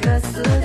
可思。